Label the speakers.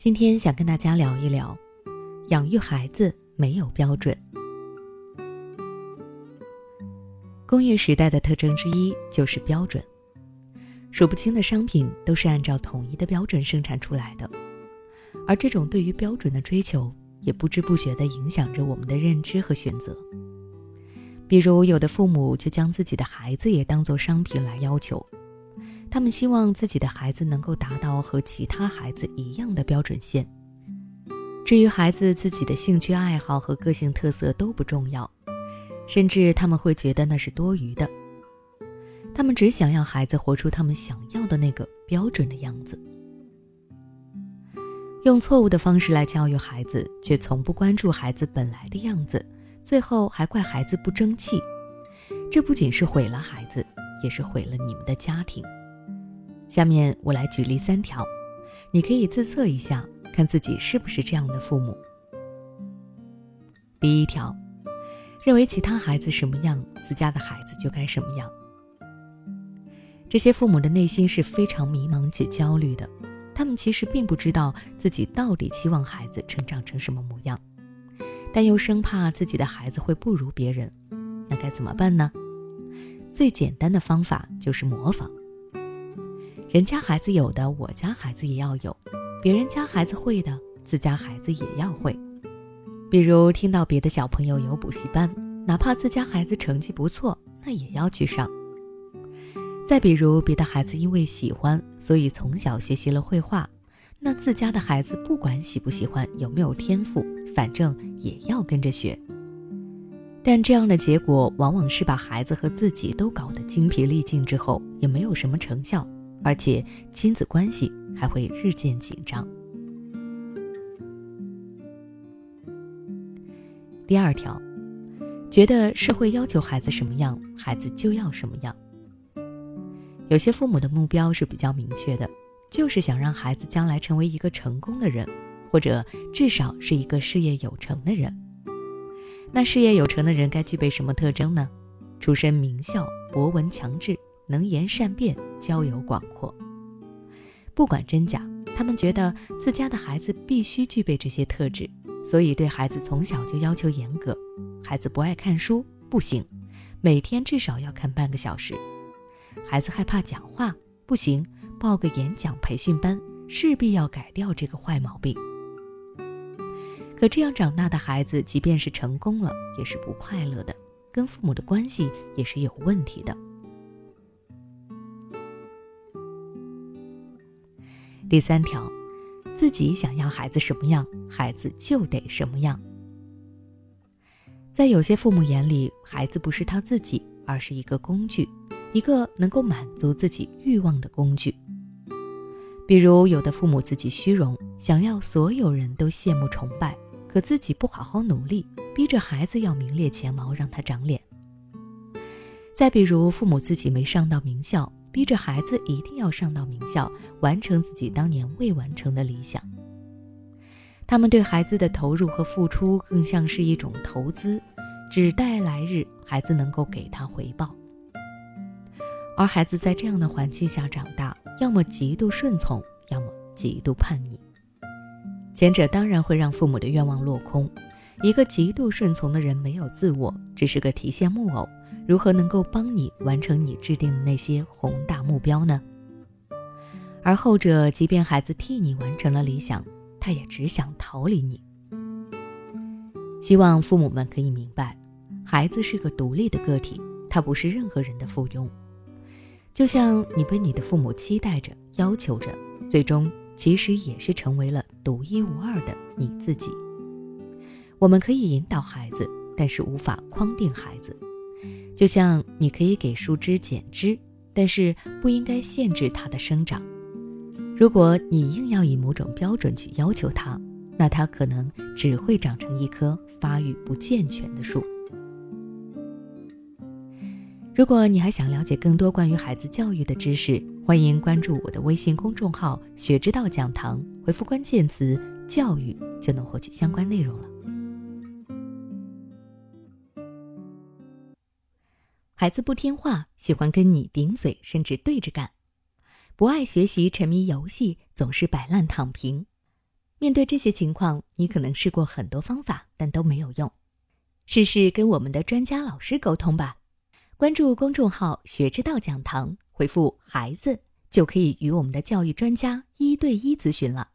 Speaker 1: 今天想跟大家聊一聊，养育孩子没有标准。工业时代的特征之一就是标准，数不清的商品都是按照统一的标准生产出来的，而这种对于标准的追求，也不知不觉地影响着我们的认知和选择。比如，有的父母就将自己的孩子也当作商品来要求。他们希望自己的孩子能够达到和其他孩子一样的标准线。至于孩子自己的兴趣爱好和个性特色都不重要，甚至他们会觉得那是多余的。他们只想要孩子活出他们想要的那个标准的样子。用错误的方式来教育孩子，却从不关注孩子本来的样子，最后还怪孩子不争气，这不仅是毁了孩子，也是毁了你们的家庭。下面我来举例三条，你可以自测一下，看自己是不是这样的父母。第一条，认为其他孩子什么样，自家的孩子就该什么样。这些父母的内心是非常迷茫且焦虑的，他们其实并不知道自己到底期望孩子成长成什么模样，但又生怕自己的孩子会不如别人，那该怎么办呢？最简单的方法就是模仿。人家孩子有的，我家孩子也要有；别人家孩子会的，自家孩子也要会。比如听到别的小朋友有补习班，哪怕自家孩子成绩不错，那也要去上。再比如别的孩子因为喜欢，所以从小学习了绘画，那自家的孩子不管喜不喜欢，有没有天赋，反正也要跟着学。但这样的结果往往是把孩子和自己都搞得精疲力尽之后，也没有什么成效。而且亲子关系还会日渐紧张。第二条，觉得社会要求孩子什么样，孩子就要什么样。有些父母的目标是比较明确的，就是想让孩子将来成为一个成功的人，或者至少是一个事业有成的人。那事业有成的人该具备什么特征呢？出身名校，博闻强志。能言善辩，交友广阔。不管真假，他们觉得自家的孩子必须具备这些特质，所以对孩子从小就要求严格。孩子不爱看书不行，每天至少要看半个小时。孩子害怕讲话不行，报个演讲培训班，势必要改掉这个坏毛病。可这样长大的孩子，即便是成功了，也是不快乐的，跟父母的关系也是有问题的。第三条，自己想要孩子什么样，孩子就得什么样。在有些父母眼里，孩子不是他自己，而是一个工具，一个能够满足自己欲望的工具。比如，有的父母自己虚荣，想要所有人都羡慕崇拜，可自己不好好努力，逼着孩子要名列前茅，让他长脸。再比如，父母自己没上到名校。逼着孩子一定要上到名校，完成自己当年未完成的理想。他们对孩子的投入和付出更像是一种投资，只待来日孩子能够给他回报。而孩子在这样的环境下长大，要么极度顺从，要么极度叛逆。前者当然会让父母的愿望落空。一个极度顺从的人没有自我，只是个提线木偶。如何能够帮你完成你制定的那些宏大目标呢？而后者，即便孩子替你完成了理想，他也只想逃离你。希望父母们可以明白，孩子是个独立的个体，他不是任何人的附庸。就像你被你的父母期待着、要求着，最终其实也是成为了独一无二的你自己。我们可以引导孩子，但是无法框定孩子。就像你可以给树枝剪枝，但是不应该限制它的生长。如果你硬要以某种标准去要求它，那它可能只会长成一棵发育不健全的树。如果你还想了解更多关于孩子教育的知识，欢迎关注我的微信公众号“学之道讲堂”，回复关键词“教育”就能获取相关内容了。孩子不听话，喜欢跟你顶嘴，甚至对着干；不爱学习，沉迷游戏，总是摆烂躺平。面对这些情况，你可能试过很多方法，但都没有用。试试跟我们的专家老师沟通吧。关注公众号“学之道讲堂”，回复“孩子”就可以与我们的教育专家一对一咨询了。